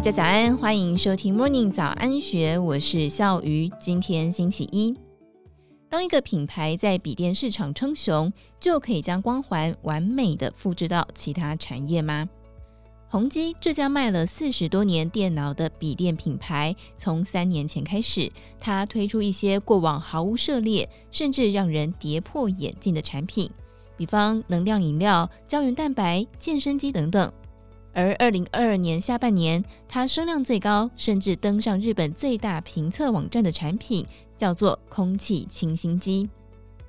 大家早安，欢迎收听 Morning 早安学，我是笑鱼。今天星期一，当一个品牌在笔电市场称雄，就可以将光环完美的复制到其他产业吗？宏基这家卖了四十多年电脑的笔电品牌，从三年前开始，它推出一些过往毫无涉猎，甚至让人跌破眼镜的产品，比方能量饮料、胶原蛋白、健身机等等。而二零二二年下半年，它声量最高，甚至登上日本最大评测网站的产品，叫做空气清新机。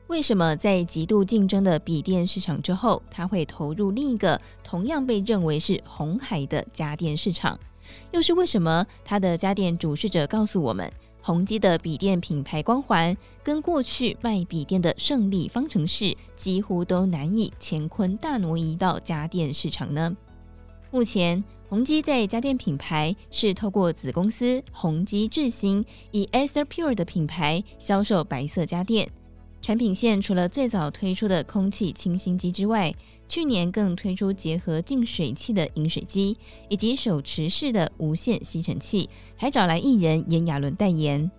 为什么在极度竞争的笔电市场之后，它会投入另一个同样被认为是红海的家电市场？又是为什么它的家电主事者告诉我们，宏基的笔电品牌光环跟过去卖笔电的胜利方程式几乎都难以乾坤大挪移到家电市场呢？目前，宏基在家电品牌是透过子公司宏基智新，以 Acer Pure 的品牌销售白色家电。产品线除了最早推出的空气清新机之外，去年更推出结合净水器的饮水机，以及手持式的无线吸尘器，还找来艺人炎亚纶代言。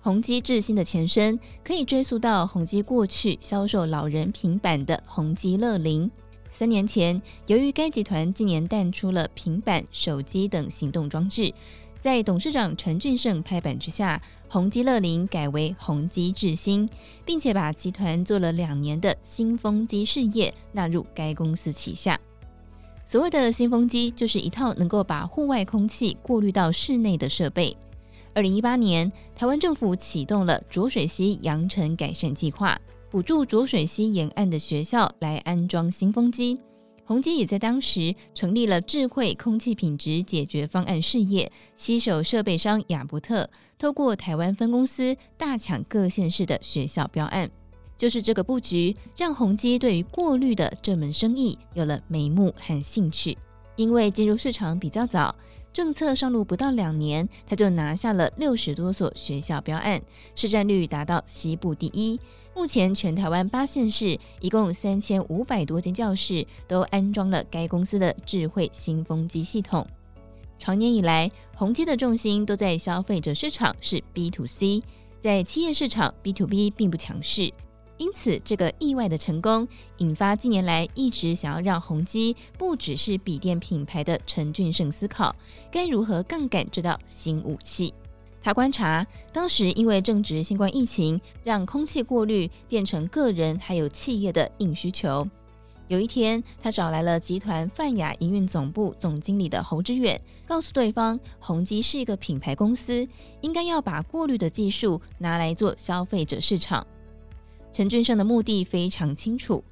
宏基智新的前身可以追溯到宏基过去销售老人平板的宏基乐龄。三年前，由于该集团今年淡出了平板、手机等行动装置。在董事长陈俊盛拍板之下，宏基乐林改为宏基智新，并且把集团做了两年的新风机事业纳入该公司旗下。所谓的新风机，就是一套能够把户外空气过滤到室内的设备。二零一八年，台湾政府启动了浊水溪扬尘改善计划，补助浊水溪沿岸的学校来安装新风机。宏基也在当时成立了智慧空气品质解决方案事业，携手设备商亚伯特，透过台湾分公司大抢各县市的学校标案。就是这个布局，让宏基对于过滤的这门生意有了眉目和兴趣。因为进入市场比较早，政策上路不到两年，他就拿下了六十多所学校标案，市占率达到西部第一。目前，全台湾八县市一共三千五百多间教室都安装了该公司的智慧新风机系统。长年以来，宏基的重心都在消费者市场，是 B to C，在企业市场 B to B 并不强势。因此，这个意外的成功，引发近年来一直想要让宏基不只是笔电品牌的陈俊胜思考，该如何杠杆这道新武器。他观察，当时因为正值新冠疫情，让空气过滤变成个人还有企业的硬需求。有一天，他找来了集团泛亚营运总部总经理的侯之远，告诉对方，宏基是一个品牌公司，应该要把过滤的技术拿来做消费者市场。陈俊生的目的非常清楚。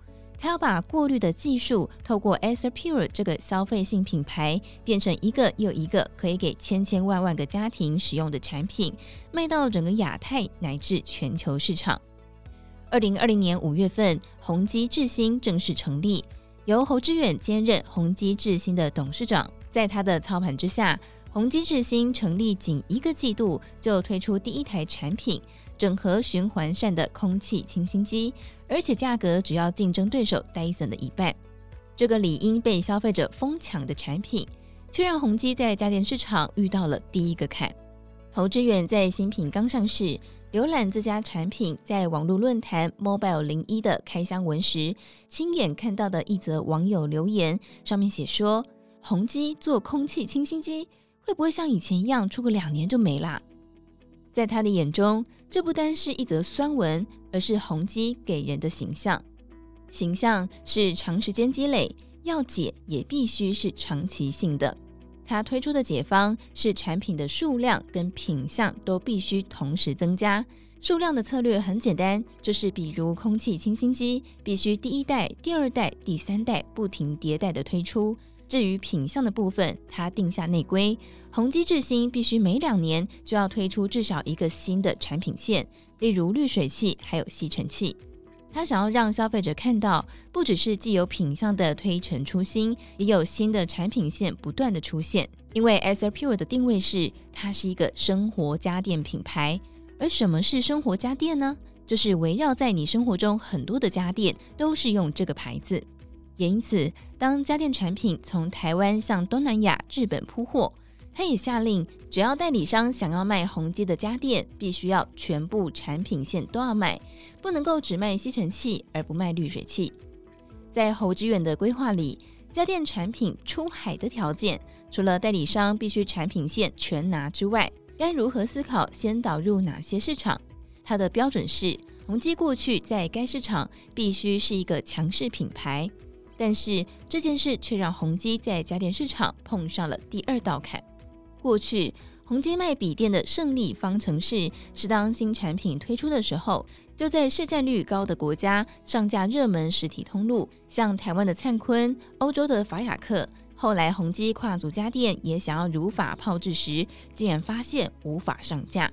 他要把过滤的技术透过 a s e r Pure 这个消费性品牌，变成一个又一个可以给千千万万个家庭使用的产品，卖到整个亚太乃至全球市场。二零二零年五月份，宏基智新正式成立，由侯志远兼任宏基智新的董事长。在他的操盘之下，宏基智新成立仅一个季度就推出第一台产品。整合循环扇的空气清新机，而且价格只要竞争对手 Dyson 的一半。这个理应被消费者疯抢的产品，却让宏基在家电市场遇到了第一个坎。侯志远在新品刚上市，浏览自家产品在网络论坛 Mobile 零一的开箱文时，亲眼看到的一则网友留言，上面写说：“宏基做空气清新机，会不会像以前一样出个两年就没啦？”在他的眼中，这不单是一则酸文，而是宏基给人的形象。形象是长时间积累，要解也必须是长期性的。他推出的解方是产品的数量跟品相都必须同时增加。数量的策略很简单，就是比如空气清新机，必须第一代、第二代、第三代不停迭代的推出。至于品相的部分，他定下内规，宏基智新必须每两年就要推出至少一个新的产品线，例如滤水器还有吸尘器。他想要让消费者看到，不只是既有品相的推陈出新，也有新的产品线不断的出现。因为 Acer Pure 的定位是，它是一个生活家电品牌。而什么是生活家电呢？就是围绕在你生活中很多的家电都是用这个牌子。也因此，当家电产品从台湾向东南亚、日本铺货，他也下令，只要代理商想要卖宏基的家电，必须要全部产品线都要卖，不能够只卖吸尘器而不卖滤水器。在侯知远的规划里，家电产品出海的条件，除了代理商必须产品线全拿之外，该如何思考先导入哪些市场？他的标准是，宏基过去在该市场必须是一个强势品牌，但是这件事却让宏基在家电市场碰上了第二道坎。过去宏基卖笔电的胜利方程式是，当新产品推出的时候，就在市占率高的国家上架热门实体通路，像台湾的灿坤、欧洲的法雅克。后来宏基跨足家电也想要如法炮制时，竟然发现无法上架。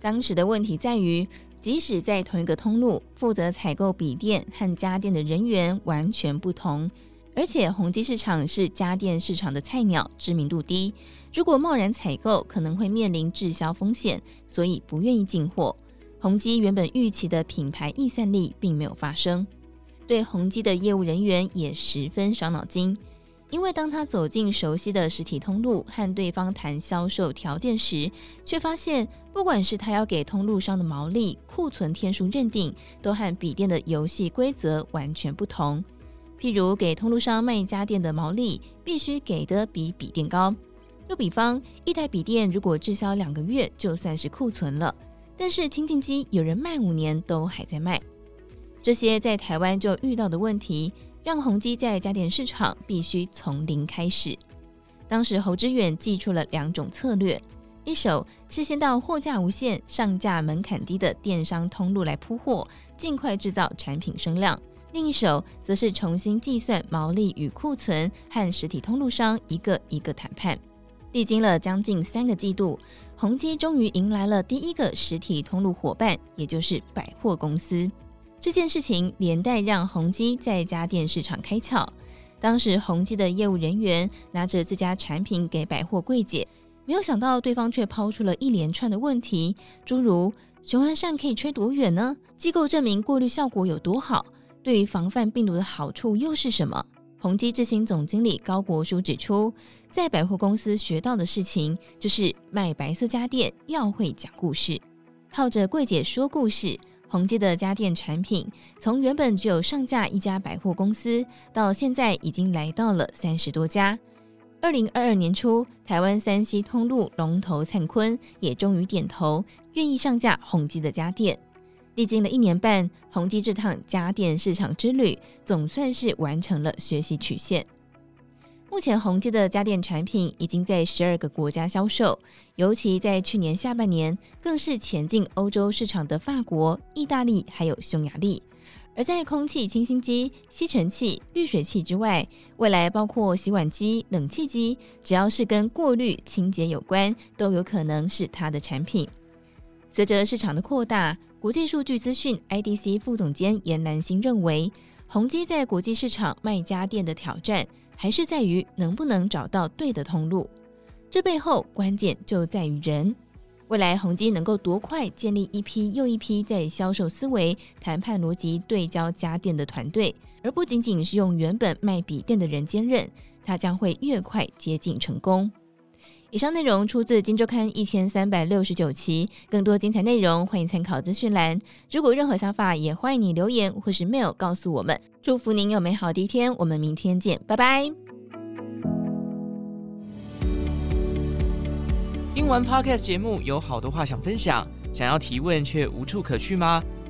当时的问题在于，即使在同一个通路，负责采购笔电和家电的人员完全不同，而且宏基市场是家电市场的菜鸟，知名度低，如果贸然采购可能会面临滞销风险，所以不愿意进货。宏基原本预期的品牌易散力并没有发生，对宏基的业务人员也十分伤脑筋。因为当他走进熟悉的实体通路和对方谈销售条件时，却发现不管是他要给通路商的毛利、库存天数认定，都和笔电的游戏规则完全不同。譬如给通路商卖家电的毛利必须给的比笔电高。又比方，一台笔电如果滞销两个月就算是库存了，但是清净机有人卖五年都还在卖。这些在台湾就遇到的问题。让宏基在家电市场必须从零开始。当时侯知远祭出了两种策略：一手是先到货架无限、上架门槛低的电商通路来铺货，尽快制造产品声量；另一手则是重新计算毛利与库存，和实体通路商一个一个谈判。历经了将近三个季度，宏基终于迎来了第一个实体通路伙伴，也就是百货公司。这件事情连带让宏基在家电市场开窍。当时宏基的业务人员拿着自家产品给百货柜姐，没有想到对方却抛出了一连串的问题，诸如雄安扇可以吹多远呢？机构证明过滤效果有多好？对于防范病毒的好处又是什么？宏基执行总经理高国书指出，在百货公司学到的事情就是卖白色家电要会讲故事，靠着柜姐说故事。宏基的家电产品从原本只有上架一家百货公司，到现在已经来到了三十多家。二零二二年初，台湾三 C 通路龙头灿坤也终于点头，愿意上架宏基的家电。历经了一年半，宏基这趟家电市场之旅总算是完成了学习曲线。目前，宏基的家电产品已经在十二个国家销售，尤其在去年下半年，更是前进欧洲市场的法国、意大利还有匈牙利。而在空气清新机、吸尘器、滤水器之外，未来包括洗碗机、冷气机，只要是跟过滤、清洁有关，都有可能是它的产品。随着市场的扩大，国际数据资讯 IDC 副总监严兰心认为，宏基在国际市场卖家电的挑战。还是在于能不能找到对的通路，这背后关键就在于人。未来宏基能够多快建立一批又一批在销售思维、谈判逻辑对焦家电的团队，而不仅仅是用原本卖笔电的人兼任，它将会越快接近成功。以上内容出自《金周刊》一千三百六十九期，更多精彩内容欢迎参考资讯栏。如果任何想法，也欢迎你留言或是 mail 告诉我们。祝福您有美好的一天，我们明天见，拜拜。听完 Podcast 节目，有好多话想分享，想要提问却无处可去吗？